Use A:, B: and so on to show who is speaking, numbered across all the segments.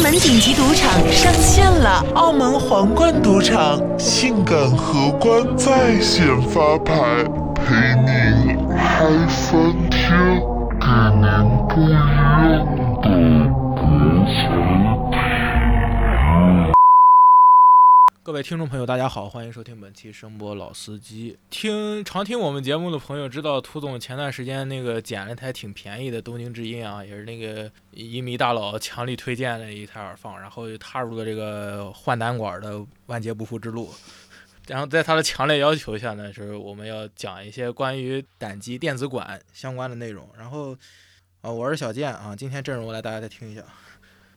A: 澳门顶级赌场上线了，
B: 澳门皇冠赌场性感荷官在线发牌，陪您嗨翻天，给您不一样的国情
C: 各位听众朋友，大家好，欢迎收听本期声波老司机。听常听我们节目的朋友知道，涂总前段时间那个捡了台挺便宜的东京之音啊，也是那个音迷大佬强力推荐的一台耳放，然后又踏入了这个换胆管的万劫不复之路。然后在他的强烈要求下呢，是我们要讲一些关于胆机电子管相关的内容。然后啊，我是小健啊，今天阵容来大家再听一下。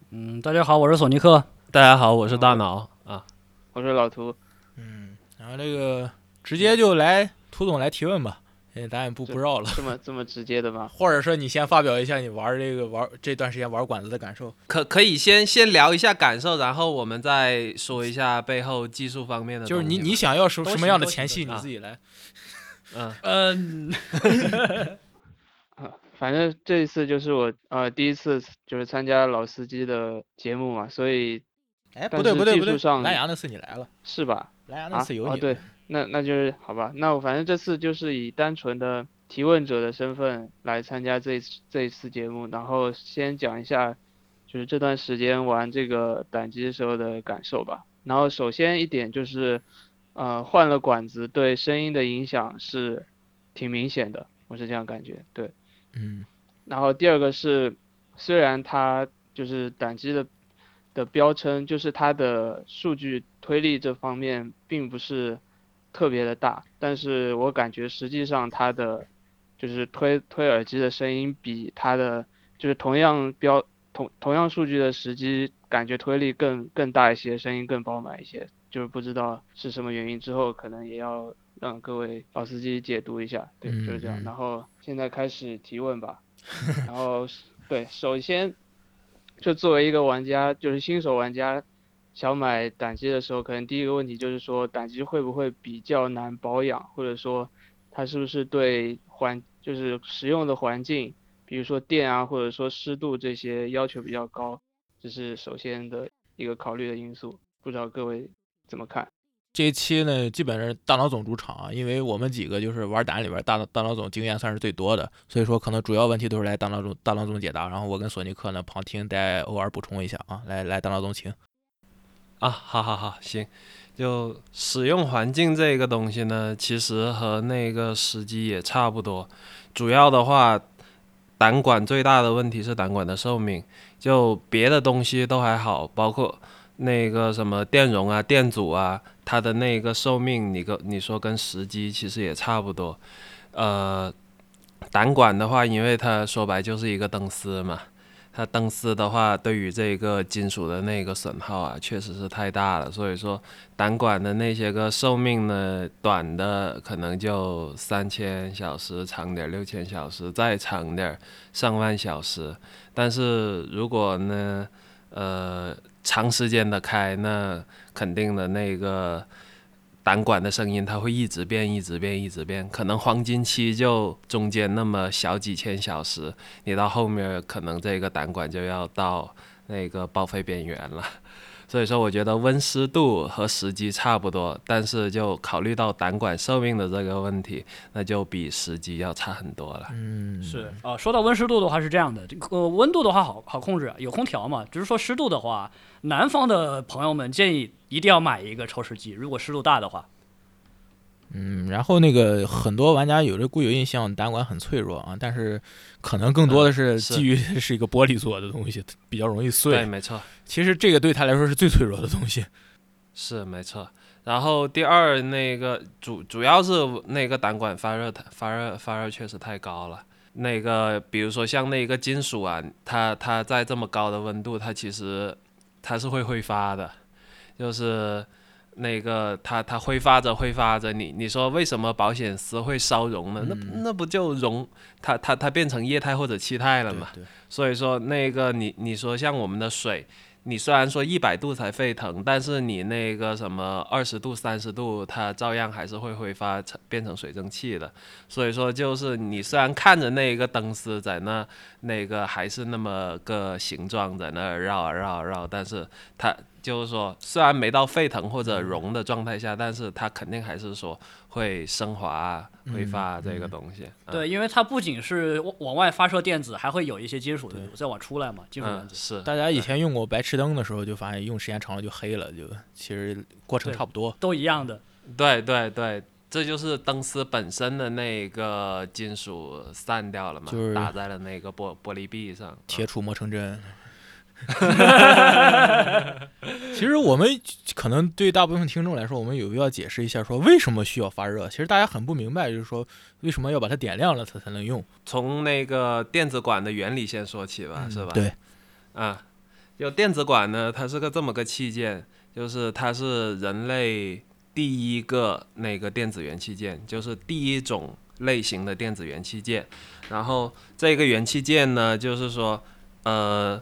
D: 嗯，大家好，我是索尼克。
E: 大家好，我是大脑啊。
F: 我是老涂，
C: 嗯，然后这个直接就来涂总来提问吧，哎，咱也不不绕了，
F: 这么 这么直接的吗？
C: 或者说你先发表一下你玩这个玩这段时间玩管子的感受，
E: 可可以先先聊一下感受，然后我们再说一下背后技术方面的。
C: 就是你你想要什什么样的前戏，你自己来。
E: 嗯
D: 嗯，
F: 反正这一次就是我呃第一次就是参加老司机的节目嘛，所以。
C: 哎，不对不对不对，
F: 蓝
C: 牙那次你来了，
F: 是吧？
C: 蓝牙那次有你。
F: 哦，对，那那就是好吧。那我反正这次就是以单纯的提问者的身份来参加这这一次节目，然后先讲一下，就是这段时间玩这个胆机时候的感受吧。然后首先一点就是，呃，换了管子对声音的影响是挺明显的，我是这样感觉。对，
C: 嗯。
F: 然后第二个是，虽然它就是胆机的。的标称就是它的数据推力这方面并不是特别的大，但是我感觉实际上它的就是推推耳机的声音比它的就是同样标同同样数据的时机感觉推力更更大一些，声音更饱满一些，就是不知道是什么原因，之后可能也要让各位老司机解读一下，对，就是这样。然后现在开始提问吧，然后对，首先。就作为一个玩家，就是新手玩家，想买胆机的时候，可能第一个问题就是说，胆机会不会比较难保养，或者说，它是不是对环，就是使用的环境，比如说电啊，或者说湿度这些要求比较高，这是首先的一个考虑的因素。不知道各位怎么看？
C: 这一期呢，基本是大脑总主场啊，因为我们几个就是玩胆里边大大脑总经验算是最多的，所以说可能主要问题都是来大脑总大脑总解答，然后我跟索尼克呢旁听，再偶尔补充一下啊，来来大脑总请。
E: 啊，好好好，行，就使用环境这个东西呢，其实和那个时机也差不多，主要的话，胆管最大的问题是胆管的寿命，就别的东西都还好，包括。那个什么电容啊、电阻啊，它的那个寿命，你跟你说跟时机其实也差不多。呃，胆管的话，因为它说白就是一个灯丝嘛，它灯丝的话，对于这个金属的那个损耗啊，确实是太大了。所以说，胆管的那些个寿命呢，短的可能就三千小时，长点六千小时，再长点上万小时。但是如果呢，呃。长时间的开，那肯定的那个胆管的声音，它会一直变，一直变，一直变。可能黄金期就中间那么小几千小时，你到后面可能这个胆管就要到那个报废边缘了。所以说，我觉得温湿度和时机差不多，但是就考虑到胆管寿命的这个问题，那就比时机要差很多了。
C: 嗯，
D: 是啊。说到温湿度的话是这样的，这个温度的话好好控制，有空调嘛。只是说湿度的话，南方的朋友们建议一定要买一个抽湿机，如果湿度大的话。
C: 嗯，然后那个很多玩家有这固有印象，胆管很脆弱啊，但是可能更多的是基于 是一个玻璃做的东西，比较容易碎。
E: 对，没错。
C: 其实这个对他来说是最脆弱的东西。
E: 是没错。然后第二，那个主主要是那个胆管发热，发热发热确实太高了。那个比如说像那个金属啊，它它在这么高的温度，它其实它是会挥发的，就是。那个它它挥发着挥发着，你你说为什么保险丝会烧熔呢？那那不就熔它它它变成液态或者气态了嘛？所以说那个你你说像我们的水，你虽然说一百度才沸腾，但是你那个什么二十度、三十度，它照样还是会挥发成变成水蒸气的。所以说，就是你虽然看着那一个灯丝在那，那个还是那么个形状在那儿绕啊绕啊绕，但是它就是说，虽然没到沸腾或者融的状态下，但是它肯定还是说会升华啊、挥发啊这个东西。嗯
D: 对，因为它不仅是往往外发射电子，还会有一些金属的再往出来嘛，金属原
E: 嗯，
D: 子。
E: 是
C: 大家以前用过白炽灯的时候，就发现用时间长了就黑了，就其实过程差不多。
D: 都一样的，
E: 对对对，这就是灯丝本身的那个金属散掉了嘛，
C: 就是
E: 打在了那个玻玻璃壁上。
C: 铁杵磨成针。其实我们可能对大部分听众来说，我们有必要解释一下，说为什么需要发热。其实大家很不明白，就是说为什么要把它点亮了它才能用，
E: 从那个电子管的原理先说起吧，是吧？
C: 对，
E: 啊，就电子管呢，它是个这么个器件，就是它是人类第一个那个电子元器件，就是第一种类型的电子元器件。然后这个元器件呢，就是说，呃，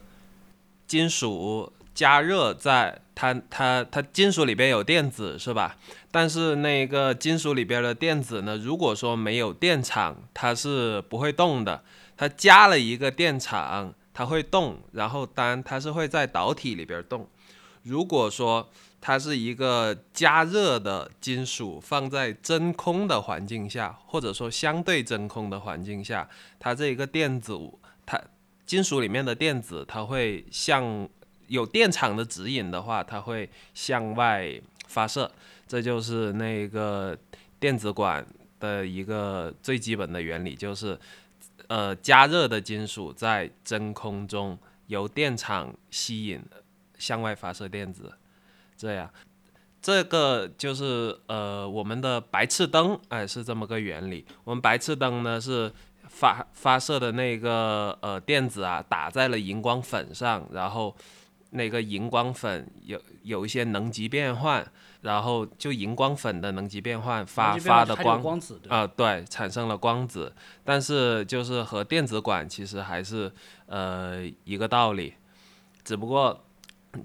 E: 金属加热在它它它金属里边有电子是吧？但是那个金属里边的电子呢，如果说没有电场，它是不会动的。它加了一个电场，它会动，然后当它是会在导体里边动。如果说它是一个加热的金属放在真空的环境下，或者说相对真空的环境下，它这一个电阻，它金属里面的电子，它会向有电场的指引的话，它会向外发射。这就是那个电子管的一个最基本的原理，就是呃加热的金属在真空中由电场吸引向外发射电子，这样。这个就是呃我们的白炽灯，哎是这么个原理。我们白炽灯呢是发发射的那个呃电子啊打在了荧光粉上，然后那个荧光粉有有一些能级变换，然后就荧光粉的能级变换发发的光
D: 光子，对
E: 啊、对，产生了光子，但是就是和电子管其实还是呃一个道理，只不过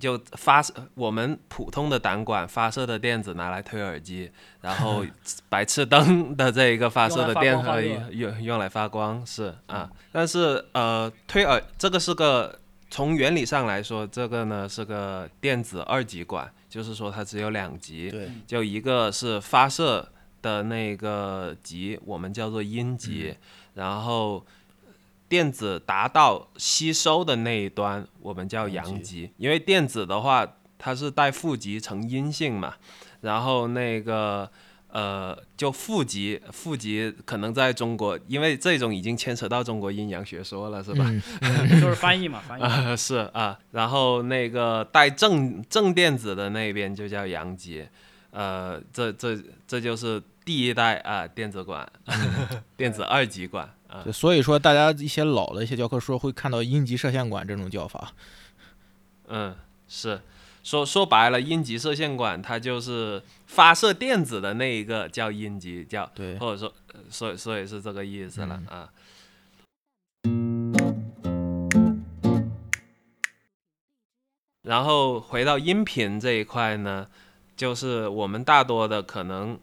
E: 就发射我们普通的胆管发射的电子拿来推耳机，然后 白炽灯的这一个发射的电荷
D: 用
E: 用来发光是啊，但是呃推耳这个是个从原理上来说，这个呢是个电子二极管，就是说它只有两极，
C: 对，
E: 就一个是发射的那个极，我们叫做阴极，然后电子达到吸收的那一端，我们叫阳
C: 阳
E: 极。因为电子的话，它是带负极呈阴性嘛，然后那个。呃，就负极，负极可能在中国，因为这种已经牵扯到中国阴阳学说了，是吧？
C: 嗯，
D: 就是翻译嘛，翻译。
E: 啊，是啊，然后那个带正正电子的那边就叫阳极，呃，这这这就是第一代啊电子管，电子 二极管啊，
C: 所以说大家一些老的一些教科书会看到阴极射线管这种叫法。
E: 嗯，是说说白了，阴极射线管它就是发射电子的那一个叫阴极，叫
C: 对，
E: 或者说呃所以所以是这个意思了、啊。然后回到音频这一块呢，就是我们大多的可能，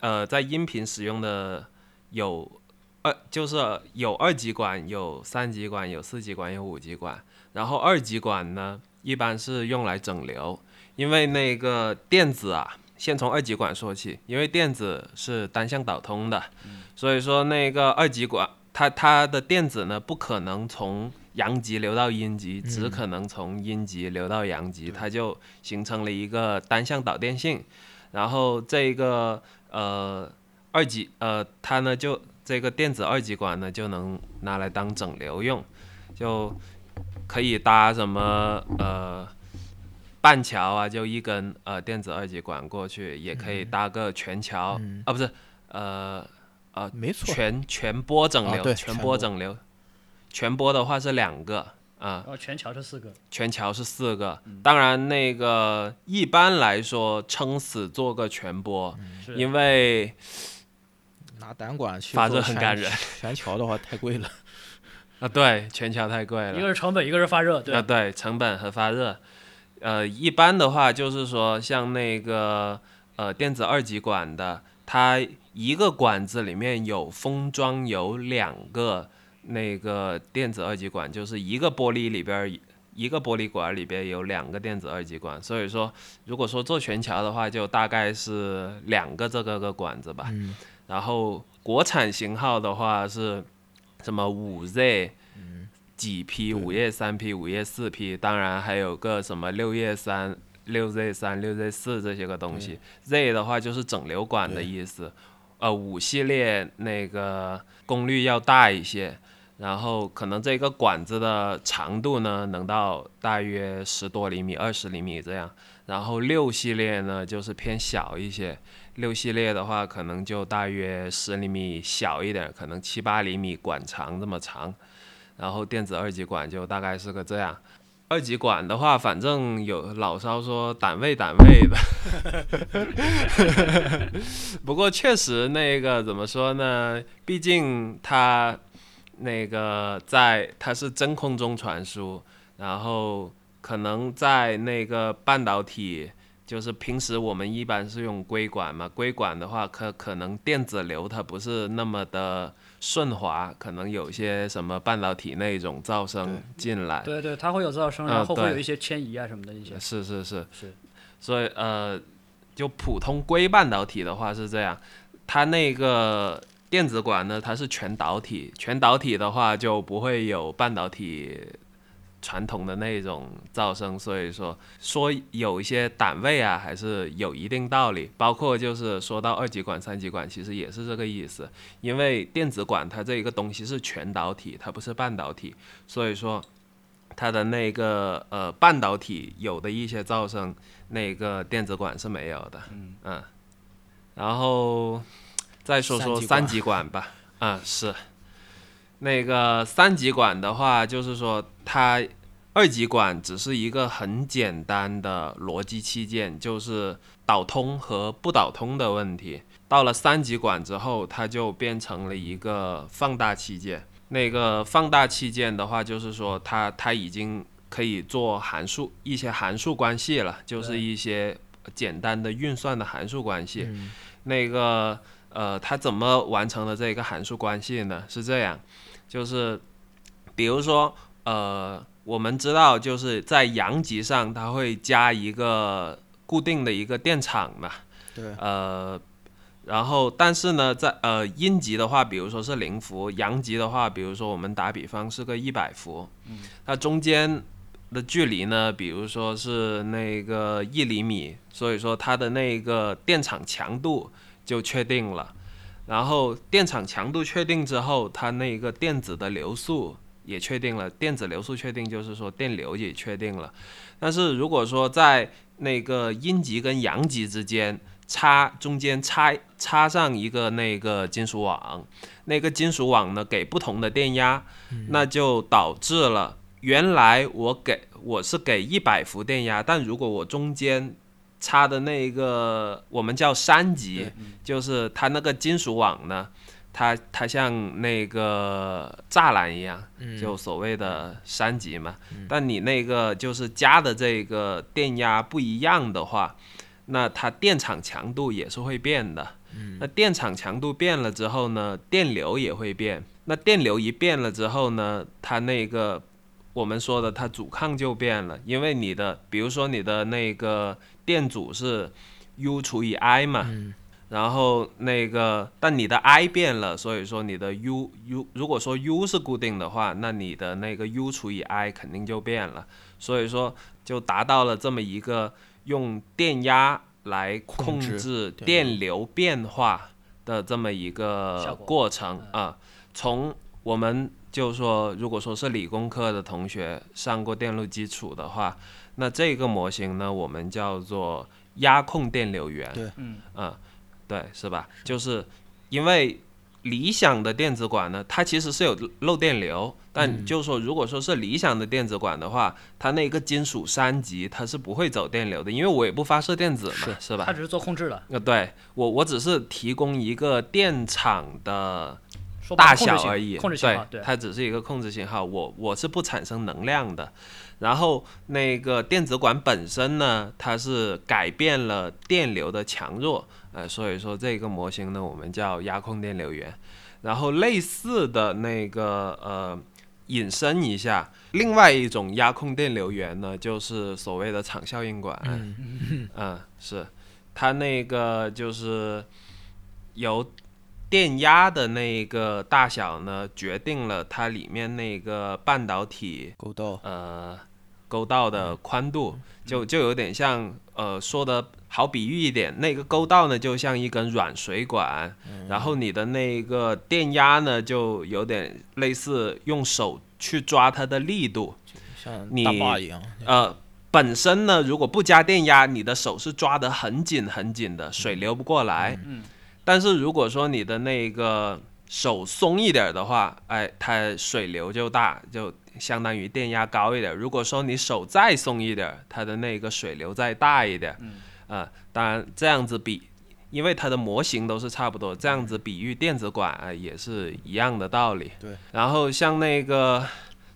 E: 呃，在音频使用的有二，就是有二极管、有三极管、有四极管、有五极管。然后二极管呢，一般是用来整流，因为那个电子啊，先从二极管说起，因为电子是单向导通的，所以说那个二极管它它的电子呢，不可能从阳极流到阴极，只可能从阴极流到阳极，它就形成了一个单向导电性。然后这个呃二极呃它呢就这个电子二极管呢就能拿来当整流用，就可以搭什么呃半桥啊，就一根呃电子二极管过去，也可以搭个全桥、
C: 嗯。
E: 啊，不是呃呃
C: 没错，
E: 全全波整流，
C: 啊
E: 全
C: 波。
E: 整流，全波的话是两个啊，
D: 然后全桥是四个，
E: 全桥是四个。
C: 嗯
E: 当然，那个一般来说撑死做个全波，
D: 是
E: 因为
C: 拿胆管去
E: 发热很感人
C: 全桥的话太贵了。
E: 啊，对，全桥太贵了
D: 一个。是成本，一个是发热，对
E: 啊，，对，成本和发热，呃，一般的话就是说，像那个呃电子二极管的，它一个管子里面有封装有两个那个电子二极管，就是一个玻璃里边一个玻璃管里边有两个电子二极管，所以说如果说做全桥的话，就大概是两个这个个管子吧。
C: 嗯
E: 然后国产型号的话是什么五 Z 几 P、五叶三 P、五叶四 P，当然还有个什么六叶三、六 Z 三、六 Z 四这些个东西。Z 的话就是整流管的意思，呃，五系列那个功率要大一些。然后可能这个管子的长度呢，能到大约十多厘米、二十厘米这样。然后六系列呢，就是偏小一些。六系列的话，可能就大约十厘米小一点，可能七八厘米管长这么长。然后电子二极管就大概是个这样。二极管的话，反正有老烧说单位单位的，不过确实那个怎么说呢？毕竟它那个在它是真空中传输，然后可能在那个半导体，就是平时我们一般是用硅管嘛，硅管的话可可能电子流它不是那么的顺滑，可能有些什么半导体那种噪声进来。
D: 对对，它会有噪声，
E: 啊
D: 然后会有一些迁移啊什么的一些。
E: 是是是
D: 是，
E: 所以呃，就普通硅半导体的话是这样，它那个电子管呢，它是全导体，全导体的话就不会有半导体传统的那种噪声，所以说说有一些档位啊，还是有一定道理。包括就是说到二极管、三极管，其实也是这个意思，因为电子管它这一个东西是全导体，它不是半导体，所以说。它的那个呃半导体有的一些噪声，那个电子管是没有的。嗯然后再说说
C: 三
E: 三极管吧。啊、是。那个三极管的话，就是说它二极管只是一个很简单的逻辑器件，就是导通和不导通的问题。到了三极管之后，它就变成了一个放大器件。那个放大器件的话，就是说它它已经可以做函数一些函数关系了，就是一些简单的运算的函数关系。
C: 嗯
E: 那个呃，它怎么完成的这一个函数关系呢？是这样，就是比如说呃，我们知道就是在阳极上它会加一个固定的一个电场嘛，
C: 对，
E: 呃，然后但是呢，在呃阴极的话，比如说是零伏，阳极的话，比如说我们打比方是个一百伏，嗯，它中间的距离呢，比如说是那个一厘米，所以说它的那个电场强度就确定了。然后电场强度确定之后，它那个电子的流速也确定了，电子流速确定就是说电流也确定了。但是如果说在那个阴极跟阳极之间插中间插插上一个那个金属网，那个金属网呢给不同的电压，那就导致了原来我给我是给一百伏电压，但如果我中间插的那一个我们叫山极，就是它那个金属网呢，它它像那个栅栏一样，
C: 嗯
E: 就所谓的山极嘛。但你那个就是加的这个电压不一样的话，那它电场强度也是会变的。那电场强度变了之后呢，电流也会变。那电流一变了之后呢，它那个我们说的它阻抗就变了，因为你的比如说你的那个电阻是 U 除以 I 嘛，
C: 嗯。
E: 然后那个，但你的 I 变了，所以说你的 U U 如果说 U 是固定的话，那你的那个 U 除以 I 肯定就变了，所以说就达到了这么一个用电压来控
C: 控制电
E: 流变化的这么一个过程啊。从我们就说，如果说是理工科的同学上过电路基础的话，那这个模型呢，我们叫做压控电流源。
C: 对
D: 嗯，
E: 嗯，对，是吧？就是因为理想的电子管呢，它其实是有漏电流，但就是说，如果说是理想的电子管的话，它那个金属三极它是不会走电流的，因为我也不发射电子嘛，是吧
D: 它？只是做控制的，
E: 呃，对我我只是提供一个电场的
D: 说
E: 大小而已，
D: 控制信号，对，
E: 它只是一个控制信号。我我是不产生能量的。然后那个电子管本身呢，它是改变了电流的强弱，呃，所以说这个模型呢，我们叫压控电流源。然后类似的那个呃，引申一下，另外一种压控电流源呢，就是所谓的场效应管。
C: 嗯
E: 嗯，是，它那个就是由电压的那个大小呢，决定了它里面那个半导体
C: 沟道，
E: 呃沟道的宽度，就就有点像呃说的好比喻一点，那个沟道呢就像一根软水管，然后你的那个电压呢就有点类似用手去抓它的力度，
C: 像
E: 你
C: 大坝一样。
E: 呃，本身呢，如果不加电压，你的手是抓得很紧很紧的，水流不过来。
D: 嗯。
E: 但是如果说你的那个手松一点的话，哎，它水流就大，就相当于电压高一点。如果说你手再松一点，它的那个水流再大一点。
D: 嗯。
E: 啊、当然这样子比，因为它的模型都是差不多，这样子比喻电子管啊、也是一样的道理。
C: 对。
E: 然后像那个。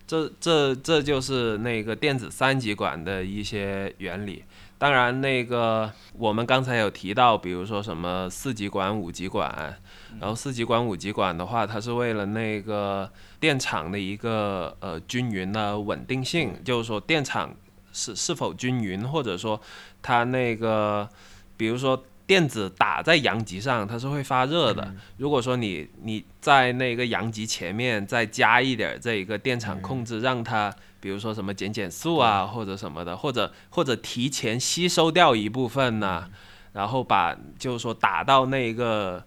E: 这这这就是那个电子三极管的一些原理。当然，那个我们刚才有提到，比如说什么四极管、五极管，然后四极管、五极管的话，它是为了那个电场的一个呃均匀的稳定性，就是说电场是是否均匀，或者说它那个，比如说。电子打在阳极上，它是会发热的。如果说你你在那个阳极前面再加一点这一个电场控制，让它比如说什么减减速啊，或者什么的，或者或者提前吸收掉一部分呢、然后把就是说打到那个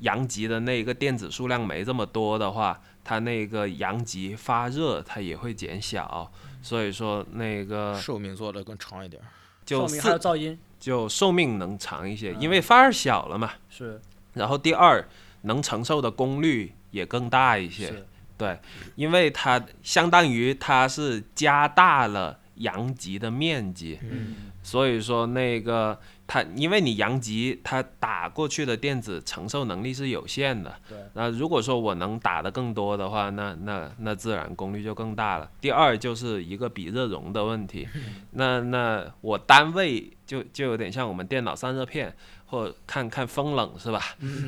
E: 阳极的那个电子数量没这么多的话，它那个阳极发热它也会减小。所以说那个
C: 寿命做的更长一点儿。
E: 就
D: 寿命还有噪音，
E: 就寿命能长一些，因为发热小了嘛。
D: 是
E: 然后第二，能承受的功率也更大一些。
D: 是，
E: 对，因为它相当于它是加大了阳极的面积，
C: 嗯，
E: 所以说那个它，因为你阳极它打过去的电子承受能力是有限的。
D: 对。
E: 那如果说我能打得更多的话，那那那自然功率就更大了。第二就是一个比热容的问题，那那我单位就就有点像我们电脑散热片，或看看风冷是吧？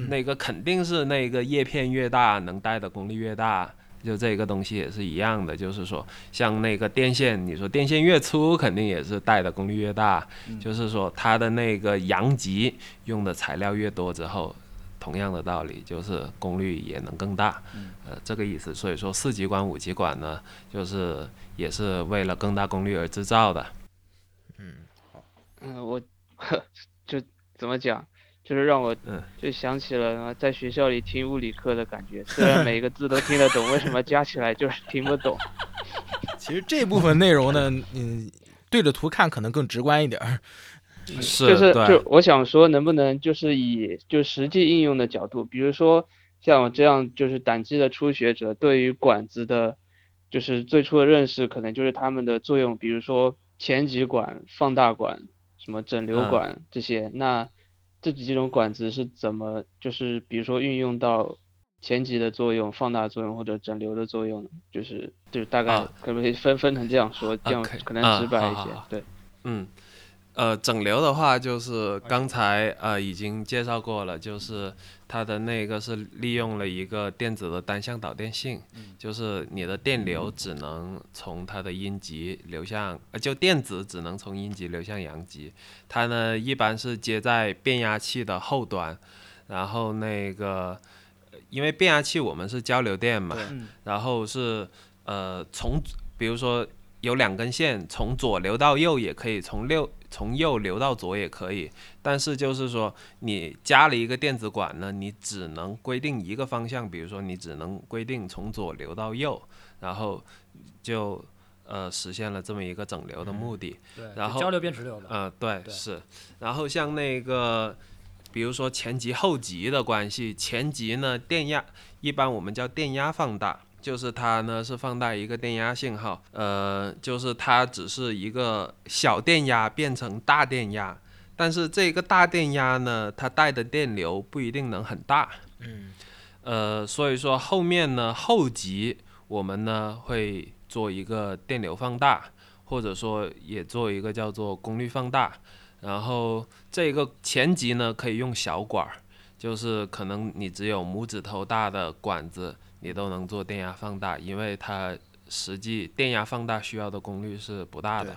E: 那个肯定是那个叶片越大，能带的功率越大。就这个东西也是一样的，就是说，像那个电线，你说电线越粗，肯定也是带的功率越大。就是说，它的那个阳极用的材料越多之后，同样的道理，就是功率也能更大。呃，这个意思。所以说，四极管、五极管呢，就是也是为了更大功率而制造的。
F: 嗯，我 就怎么讲，就是让我
E: 嗯
F: 就想起了在学校里听物理课的感觉。虽然每个字都听得懂，为什么加起来就是听不懂？
C: 其实这部分内容呢，嗯，对着图看可能更直观一点儿。
E: 是，
F: 就是就我想说，能不能就是以就实际应用的角度，比如说像我这样就是胆机的初学者，对于管子的，就是最初的认识，可能就是它们的作用，比如说前极管、放大管、什么整流
E: 嗯
F: 管这些。那这几种管子是怎么，就是比如说运用到前级的作用、放大作用或者整流的作用？就是就是大概
E: 啊
F: 可不可以分分成这样说，这样可能
E: 啊
F: 直白一些
E: 好好好。
F: 对，
E: 嗯，呃，整流的话就是刚才呃已经介绍过了，就是它的那个是利用了一个电子的单向导电性，就是你的电流只能从它的阴极流向，呃，就电子只能从阴极流向阳极，它呢一般是接在变压器的后端，然后那个呃因为变压器我们是交流电嘛，
D: 嗯。
E: 然后是呃从比如说有两根线从左流到右也可以，从右从右流到左也可以，但是就是说你加了一个电子管呢，你只能规定一个方向，比如说你只能规定从左流到右，然后就呃实现了这么一个整流的目的。
D: 对，
E: 然后
D: 交流变直流的，
E: 呃，对，
D: 对
E: 是。然后像那个，比如说前级后级的关系，前级呢电压一般我们叫电压放大，就是它呢是放大一个电压信号，呃，就是它只是一个小电压变成大电压，但是这个大电压呢，它带的电流不一定能很大。
C: 嗯，
E: 呃，所以说后面呢后级我们呢会做一个电流放大，或者说也做一个叫做功率放大。然后这个前级呢可以用小管儿，就是可能你只有拇指头大的管子，你都能做电压放大，因为它实际电压放大需要的功率是不大的。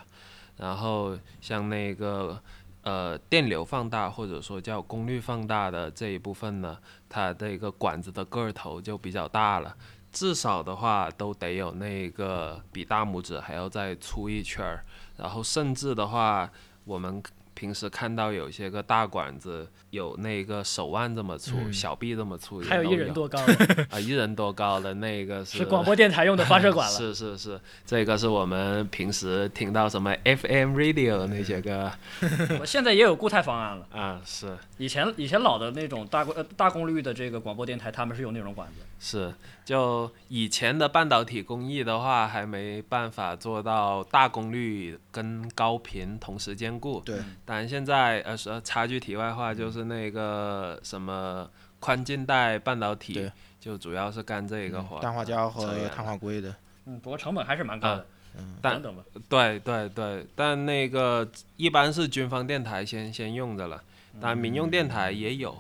E: 然后像那个呃电流放大或者说叫功率放大的这一部分呢，它这个管子的个头就比较大了，至少的话都得有那个比大拇指还要再粗一圈儿，然后甚至的话我们。平时看到有些个大管子有那个手腕这么粗，
C: 嗯
E: 小臂这么粗，
D: 还有一人多高的，
E: 啊，一人多高的那个是
D: 是广播电台用的发射管了。
E: 是是是，这个是我们平时听到什么 FM radio 那些个
D: 我现在也有固态方案了。
E: 啊，是
D: 以前以前老的那种大呃大功率的这个广播电台，他们是有那种管子。
E: 是，就以前的半导体工艺的话，还没办法做到大功率跟高频同时兼顾。
C: 对，
E: 当然现在呃说插句题外话，就是那个什么宽进带半导体，就主要是干这个活儿。
C: 氮化镓和碳化硅的，
D: 嗯，不过成本还是蛮高的。
C: 嗯，
E: 但
D: 等等吧，
E: 对对对，但那个一般是军方电台先先用着了，当然民用电台也有，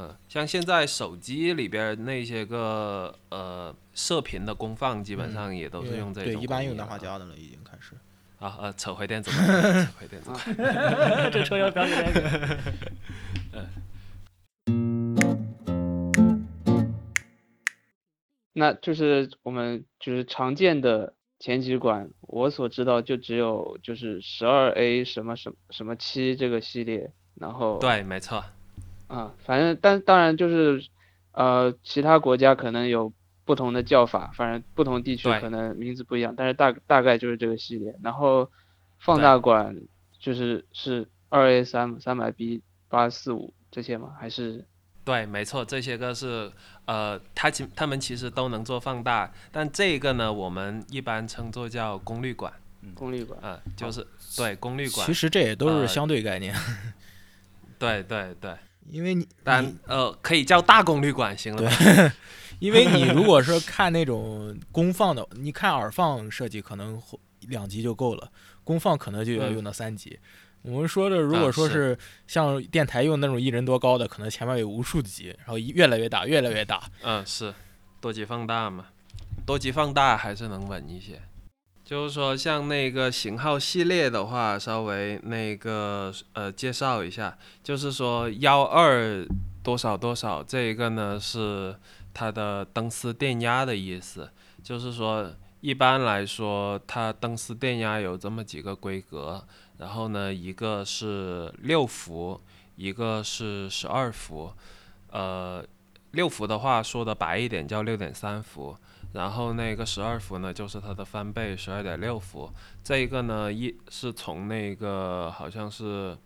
E: 嗯、像现在手机里边那些个呃射频的功放，基本上也都是用这种、
C: 对，一般用氮化。镓的了，已经开始。
E: 啊呃，扯回电子块，扯回电子块。
D: 这车要表演那个。
F: 那就是我们就是常见的前几管，我所知道就只有就是十二 A 什么什么什么七这个系列，然后
E: 对，没错，
F: 啊，反正但当然就是呃其他国家可能有不同的叫法，反正不同地区可能名字不一样，但是大大概就是这个系列。然后放大管就是是二 A 三三百 B 八四五这些吗？还是
E: 对，没错，这些个是呃，它其它们其实都能做放大，但这个呢，我们一般称作叫功率管，
F: 功率管？
E: 嗯、就是对功率管
C: 其，实这也都
E: 呃
C: 是相对概念，
E: 对 对对，
C: 因为你
E: 但呃可以叫大功率管行了吧？
C: 因为你如果是看那种功放的，你看耳放设计可能两级就够了，功放可能就要
E: 嗯
C: 用到三级。我们说的，如果说是像电台用那种一人多高的，可能前面有无数级，然后越来越大，越来越大。
E: 嗯，是多级放大嘛，多级放大还是能稳一些。就是说，像那个型号系列的话，稍微那个呃介绍一下，就是说幺二多少多少这一个呢是它的灯丝电压的意思，就是说一般来说它灯丝电压有这么几个规格，然后呢一个是六伏，一个是十二伏，呃六伏的话说的白一点叫六点三伏，然后那个十二伏呢就是它的翻倍十二点六伏。这一个呢一是从那个好像是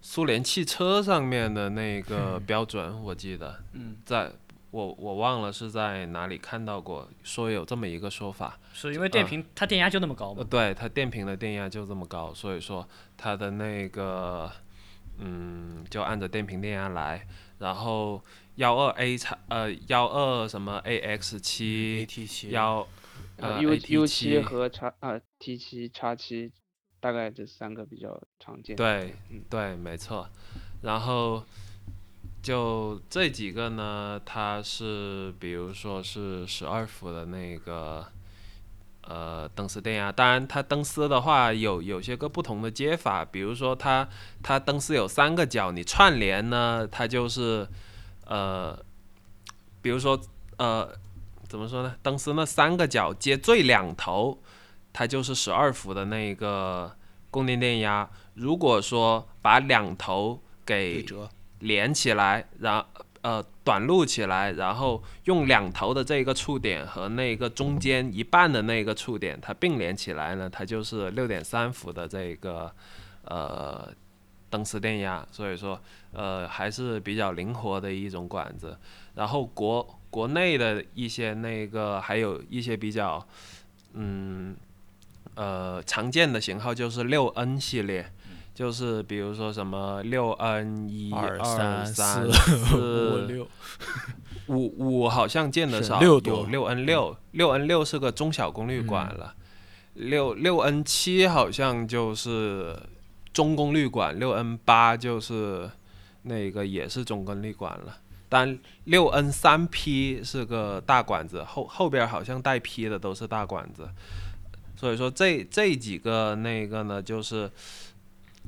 E: 苏联汽车上面的那个标准，我记得
D: 嗯，
E: 在我我忘了是在哪里看到过，说有这么一个说法。
D: 是因为电瓶它电压就那么高
E: 呃，
D: 嘛。
E: 对，它电瓶的电压就这么高，所以说它的那个，嗯，就按着电瓶电压来。然后幺二 A 叉呃幺二什么 AX 七
C: AT 七。
E: 幺呃
F: U U
E: 七。
F: 七和叉呃 T 七叉七，大概这三个比较常见。
E: 对
F: 嗯。
E: 对，没错。然后就这几个呢，它是比如说是十二伏的那个呃灯丝电压，当然它灯丝的话有有些个不同的接法，比如说它它灯丝有三个角，你串联呢，它就是呃，比如说呃怎么说呢？灯丝那三个角接最两头，它就是十二伏的那个供电电压。如果说把两头给，连起来，然呃短路起来，然后用两头的这个触点和那个中间一半的那个触点，它并联起来呢，它就是六点三伏的这个呃灯丝电压，所以说呃还是比较灵活的一种管子。然后国国内的一些那个还有一些比较嗯呃常见的型号就是六 N 系列。就是比如说什么六 N 一
C: 二
E: 三
C: 三
E: 四
C: 五六，
E: 五五好像见得少，
C: 六
E: 有六 N 六，六 N 六是个中小功率管
C: 嗯
E: 了，六六 N 七好像就是中功率管，六 N 八就是那个也是中功率管了。但六 N 三 P 是个大管子，后后边好像带 P 的都是大管子，所以说这这几个那个呢，就是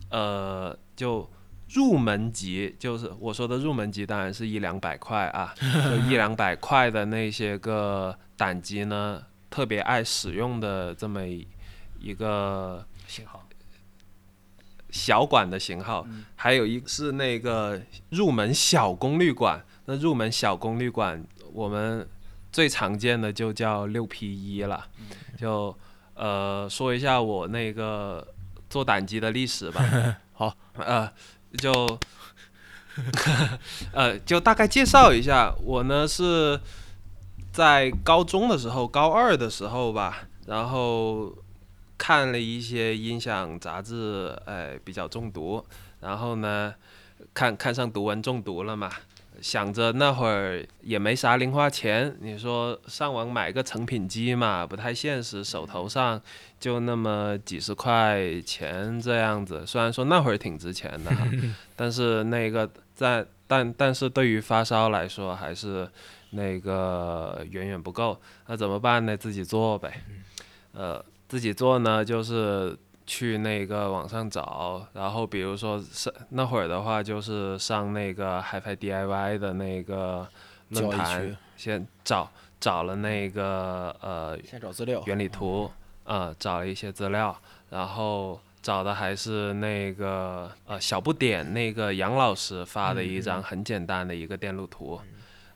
E: 呃就入门级，就是我说的入门级，当然是一两百块啊，就 一两百块的那些个胆机呢，特别爱使用的这么一个
D: 信号。
E: 小管的型号，还有一个是那个入门小功率管。那入门小功率管，我们最常见的就叫六 P 一了。就呃说一下我那个做胆机的历史吧。
C: 好，
E: 呃，就 呃就大概介绍一下，我呢是在高中的时候，高二的时候吧，然后看了一些音响杂志，哎，比较中毒，然后呢，看看上读文中毒了嘛，想着那会儿也没啥零花钱，你说上网买个成品机嘛，不太现实，手头上就那么几十块钱这样子，虽然说那会儿挺值钱的哈，但是那个在但但是对于发烧来说还是那个远远不够，那怎么办呢？自己做呗，呃。自己做呢，就是去那个网上找，然后比如说上那会儿的话，就是上那个 HiFi DIY 的那个论坛，先找找了那个呃
C: 先找资料。
E: 原理图，呃，找了一些资料，然后找的还是那个呃小不点那个杨老师发的一张很简单的一个电路图，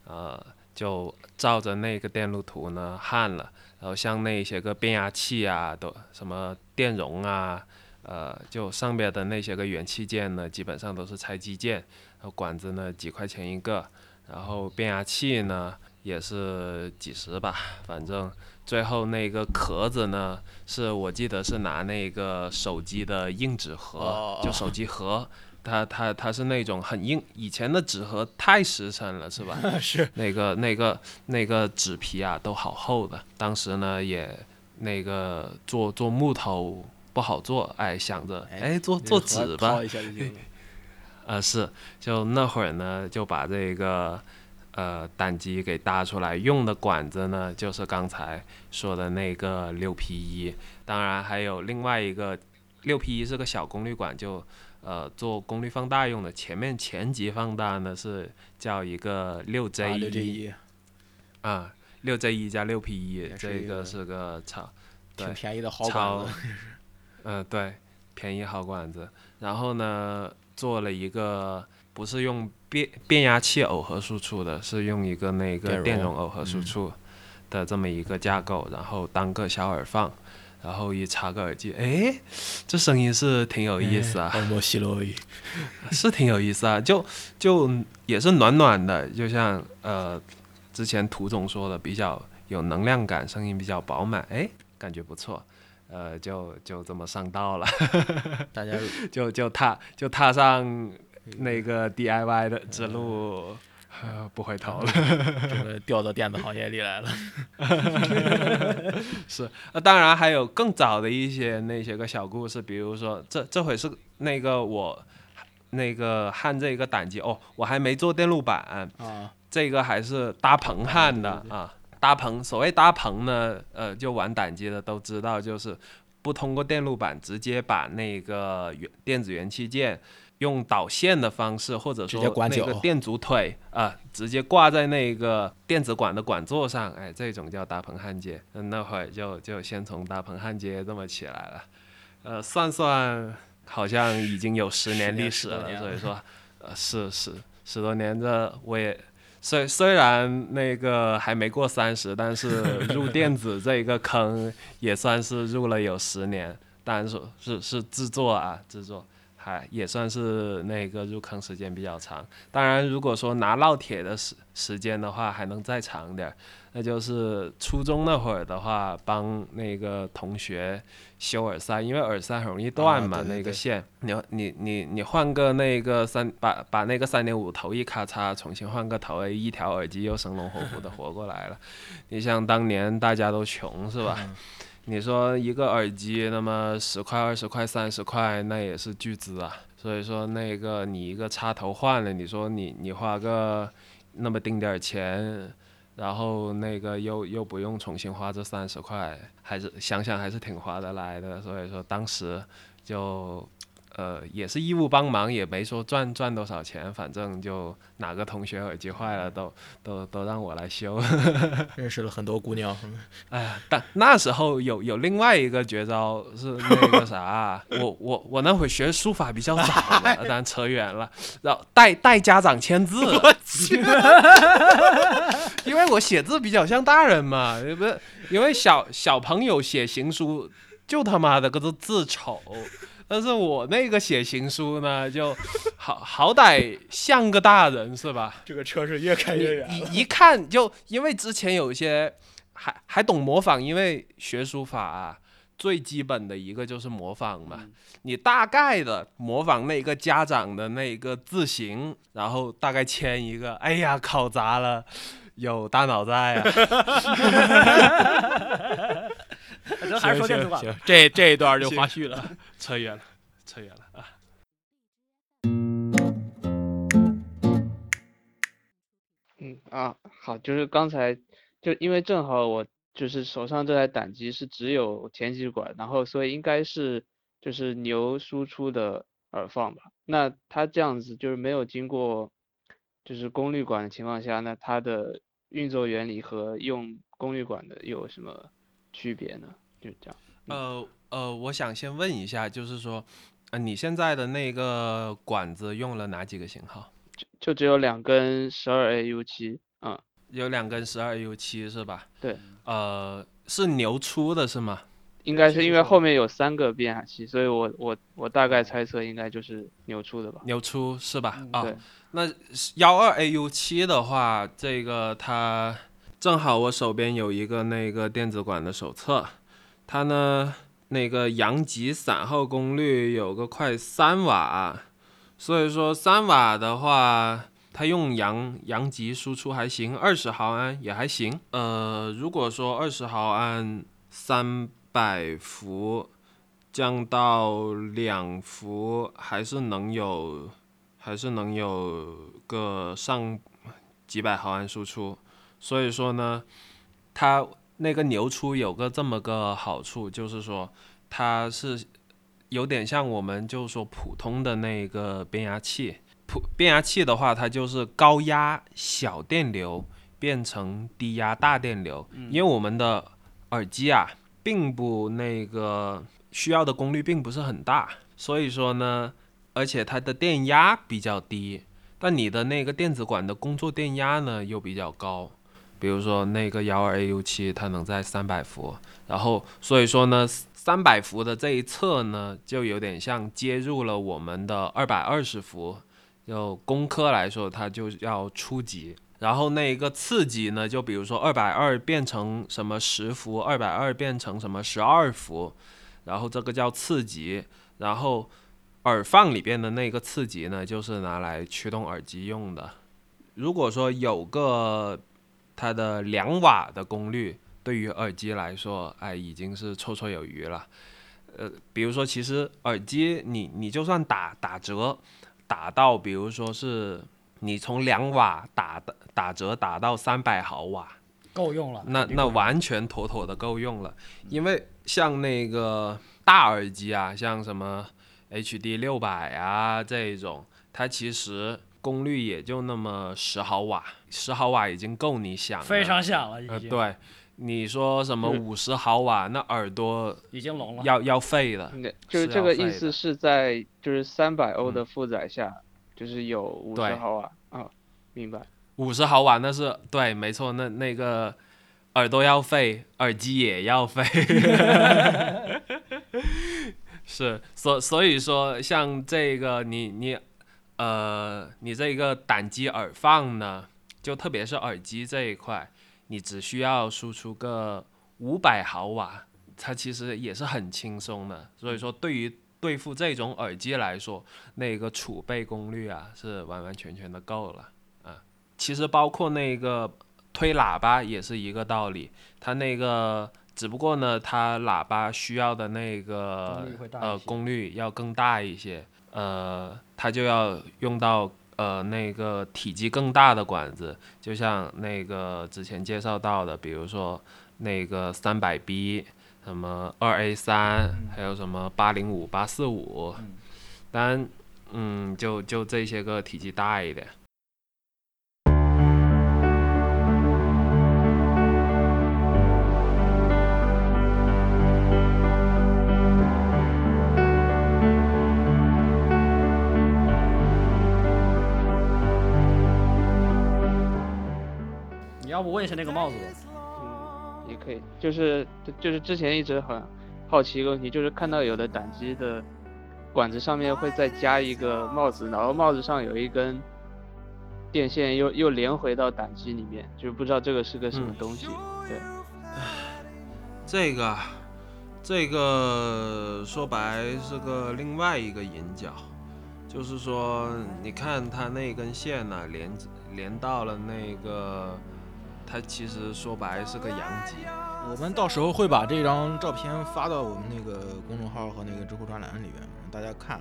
E: 呃，就照着那个电路图呢焊了。然后像那些个变压器啊，都什么电容啊，呃，就上边的那些个元器件呢，基本上都是拆机件，然后管子呢几块钱一个，然后变压器呢也是几十吧，反正最后那个壳子呢，是我记得是拿那个手机的硬纸盒，
C: 哦
E: 就手机盒。它它它是那种很硬，以前的纸盒太实诚了，是吧？
C: 是
E: 那个那个那个纸皮啊，都好厚的。当时呢，也那个做做木头不好做，哎，想着哎做做纸吧
C: 掏，一下就行了。
E: 呃是，就那会儿呢，就把这个呃胆机给搭出来，用的管子呢，就是刚才说的那个六 P 一，当然还有另外一个六 P 一是个小功率管，就。呃，做功率放大用的，前面前级放大呢是叫一个六 J 一
C: 一
E: 啊，六 J 一加六 P 一这个是个超，对
C: 挺便宜的好
E: 超
C: 管子。
E: 嗯、对，便宜好管子。然后呢，做了一个不是用变变压器耦合输出的，是用一个那个电容耦合输
C: 嗯
E: 出的这么一个架构，然后当个小耳放。然后一插个耳机，哎，这声音是挺有意思啊。是挺有意思啊，就就也是暖暖的，就像呃之前涂总说的，比较有能量感，声音比较饱满，哎，感觉不错，呃，就就这么上道了，
C: 大家
E: 就就踏就踏上那个 DIY 的之路，呃，不回头了。
C: 这个掉到电子行业里来了。
E: 是，那，当然还有更早的一些那些个小故事，比如说这这回是那个我那个焊这个胆机哦，我还没做电路板，
C: 啊，
E: 这个还是搭棚焊的啊。搭棚，所谓搭棚呢，呃，就玩胆机的都知道，就是不通过电路板，直接把那个元电子元器件用导线的方式，或者
C: 直
E: 说那个电阻腿啊、直接挂在那个电子管的管座上，哎，这种叫搭棚焊接。嗯那会儿就就先从搭棚焊接这么起来了，呃，算算好像已经有十年历史了，所以说，呃，是是十多年这我也。虽虽然那个还没过三十，但是入电子这一个坑也算是入了有十年，当然说是是制作啊，制作还也算是那个入坑时间比较长。当然，如果说拿烙铁的时时间的话，还能再长点儿。那就是初中那会儿的话，帮那个同学修耳塞，因为耳塞很容易断嘛，
C: 啊对对对
E: 那个线，你你你你换个那个三把把那个三点五头一咔嚓，重新换个头，哎一条耳机又生龙活虎的活过来了。你像当年大家都穷是吧？
C: 嗯
E: 你说一个耳机，那么十块、二十块、三十块，那也是巨资啊。所以说那个你一个插头换了，你说你你花个那么丁点儿钱，然后那个又又不用重新花这三十块，还是想想还是挺划得来的。所以说当时就呃也是义务帮忙，也没说赚赚多少钱，反正就哪个同学耳机坏了都都都让我来修。
C: 认识了很多姑娘，
E: 哎呀，但那时候有有另外一个绝招是那个啥，我 我我那会学书法比较早嘛，当然扯远了，然后带带家长签字，因为我写字比较像大人嘛，不是因为小小朋友写行书就他妈的个字字丑。但是我那个写行书呢，就好好歹像个大人是吧？
C: 这个车是越开越远了。
E: 一一看就，因为之前有一些还还懂模仿，因为学书法啊，最基本的一个就是模仿嘛。你大概的模仿那个家长的那个字形，然后大概签一个，哎呀，考砸了，有大脑在啊。
D: 这还是说
C: 行
D: 电子管
C: 行。行，这这一段就花絮了。
E: 扯远了，扯远了啊。
F: 嗯啊，好，就是刚才就因为正好我就是手上这台胆机是只有前级管，然后所以应该是就是牛输出的耳放吧。那它这样子就是没有经过就是功率管的情况下，那它的运作原理和用功率管的有什么区别呢？就这样。
E: 呃呃，我想先问一下，就是说，呃，你现在的那个管子用了哪几个型号？
F: 就只有两根十二 AU 七，嗯，
E: 有两根十二 U 七是吧？
F: 对。
E: 呃，是牛出的是吗？
F: 应该是因为后面有三个变压器，所以我我我大概猜测应该就是牛出的吧。
E: 牛出是吧？啊、
F: 对，
E: 那幺二 AU 七的话，这个它正好我手边有一个那个电子管的手册，它呢那个阳极散耗功率有个快三瓦，所以说三瓦的话，它用阳阳极输出还行，二十毫安也还行。呃，如果说二十毫安三百伏降到两伏，还是能有。还是能有个上几百毫安输出，所以说呢，它那个牛出有个这么个好处，就是说它是有点像我们就说普通的那个变压器，普变压器的话，它就是高压小电流变成低压大电流，因为我们的耳机啊，并不那个需要的功率并不是很大，所以说呢。而且它的电压比较低，但你的那个电子管的工作电压呢又比较高，比如说那个幺二 AU 七，它能在三百伏，然后所以说呢，三百伏的这一侧呢，就有点像接入了我们的二百二十伏，就工科来说，它就要初级。然后那一个次级呢，就比如说二百二变成什么十伏，二百二变成什么十二伏，然后这个叫次级，然后。耳放里边的那个次级呢，就是拿来驱动耳机用的。如果说有个它的两瓦的功率，对于耳机来说，哎，已经是绰绰有余了。呃，比如说，其实耳机你你就算打打折，打到比如说是你从两瓦打的打折打到三百毫瓦，
D: 够用了。
E: 那那完全妥妥的够用了。因为像那个大耳机啊，像什么。HD 六百啊，这种它其实功率也就那么十毫瓦，十毫瓦已经够你响了，
D: 非常响了，已
E: 呃，
D: 经。
E: 对，你说什么五十毫瓦，那耳朵
D: 已经聋了。
E: 要要废了。
F: 对，就是这个意思是在就是三百欧的负载下，就是有五十毫瓦啊，明白？
E: 五十毫瓦那是对，没错，那那个耳朵要废，耳机也要废。是，所所以说，像这个你你，呃，你这个胆机耳放呢，就特别是耳机这一块，你只需要输出个五百毫瓦，它其实也是很轻松的。所以说，对于对付这种耳机来说，那个储备功率啊是完完全全的够了啊。其实包括那个推喇叭也是一个道理，它那个只不过呢，它喇叭需要的那个呃功率要更大一些，呃，它就要用到呃那个体积更大的管子，就像那个之前介绍到的，比如说那个三百 B，什么二 A 三，还有什么八零五、八四五，当然，嗯，就就这些个体积大一点。
D: 要不问一下那个帽子？
F: 嗯，也可以，就是就是之前一直很好奇一个问题，就是看到有的胆机的管子上面会再加一个帽子，然后帽子上有一根电线又又连回到胆机里面，就不知道这个是个什么
E: 嗯
F: 东西。对，
E: 这个，这个说白是个另外一个引脚，就是说，你看它那根线呢、连连到了那个，它其实说白是个阳极，
C: 我们到时候会把这张照片发到我们那个公众号和那个知乎专栏里面，让大家看。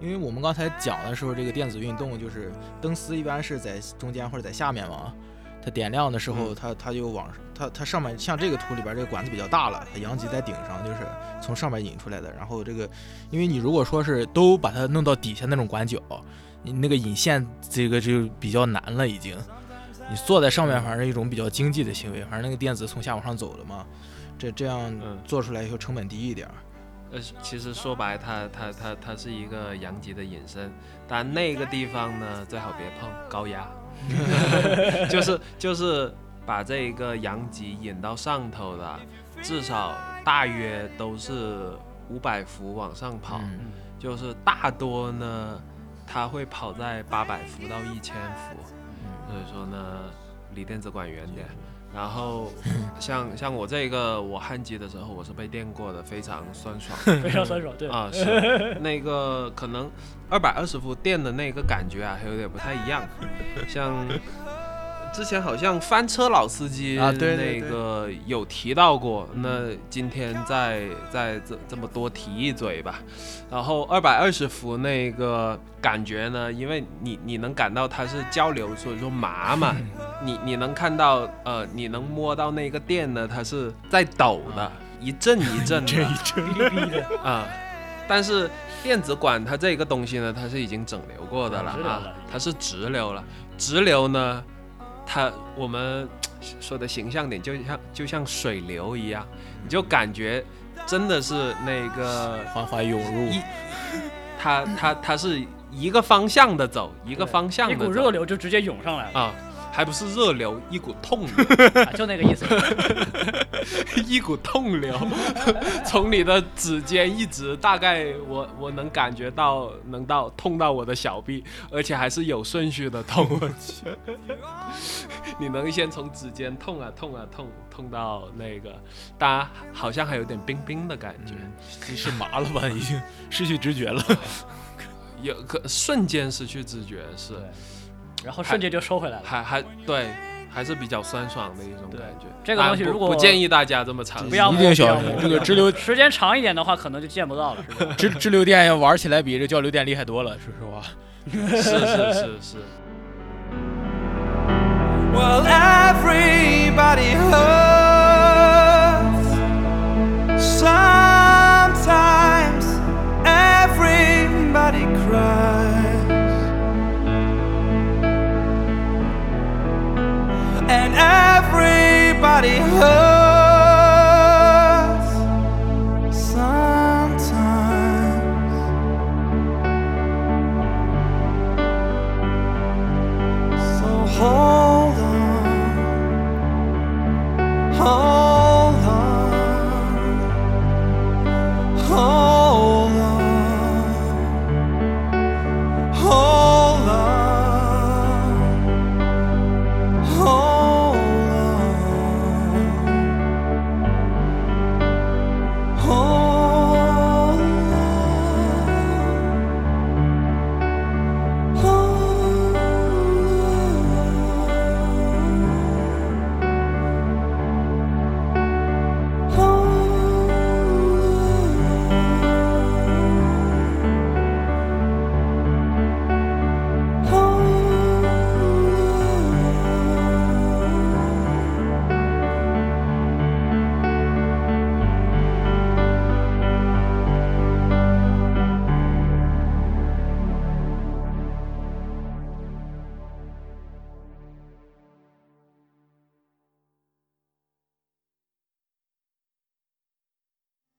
C: 因为我们刚才讲的时候，这个电子运动就是灯丝一般是在中间或者在下面嘛，它点亮的时候，
E: 嗯
C: 它它就往它它上面像这个图里边这个管子比较大了，它阳极在顶上，就是从上面引出来的。然后这个，因为你如果说是都把它弄到底下那种管脚，你那个引线这个就比较难了已经。你坐在上面反正是一种比较经济的行为，反正那个电子从下往上走了嘛，这这样
E: 嗯
C: 做出来以后成本低一点儿。
E: 呃，其实说白，它它它它是一个阳极的引申，但那个地方呢，最好别碰高压，就是就是把这一个阳极引到上头的，至少大约都是五百伏往上跑，
C: 嗯。
E: 就是大多呢，它会跑在八百伏到一千伏，所以说呢，离电子管远点。然后像像我这个我焊接的时候，我是被电过的，非常酸爽。
D: 非常酸爽，对，
E: 啊，是那个可能二百二十伏电的那个感觉啊，还有点不太一样。像之前好像翻车老司机
C: 啊
E: 那个有提到过，那今天再再这这么多提一嘴吧。然后二百二十伏那个感觉呢，因为你你能感到它是交流，所以说麻嘛。你你能看到呃，你能摸到那个电呢，它是在抖的，一阵一阵的。啊，但是电子管它这个东西呢，它是已经整流过的了啊它是直流了。直流呢，它我们说的形象点，就像就像水流一样，你就感觉真的是那个
C: 缓缓涌入，
E: 一，它它它是一个方向的走，一个方向的走
D: 一股热流就直接涌上来了，
E: 啊。还不是热流，一股痛流，
D: 啊就那个意思。
E: 一股痛流，从你的指尖一直大概我我能感觉到能到痛到我的小臂，而且还是有顺序的痛。我去，你能先从指尖痛啊痛啊痛痛到那个，当然好像还有点冰冰的感觉，
C: 你是麻了吧？已经失去知觉了。
E: 有个瞬间失去知觉是，
D: 对然后瞬间就收回来了。
E: 还还对还是比较酸爽的一种感觉。
D: 这个东西如果
E: 不建议大家这么尝试
C: 一定小心这个直流
D: 时间长一点的话可能就见不到了
C: 直直 流电要玩起来比这交流电厉害多了说实话。
E: 是是是是。
G: Well everybody hurts. Sometimes everybody cry and everybody hurts.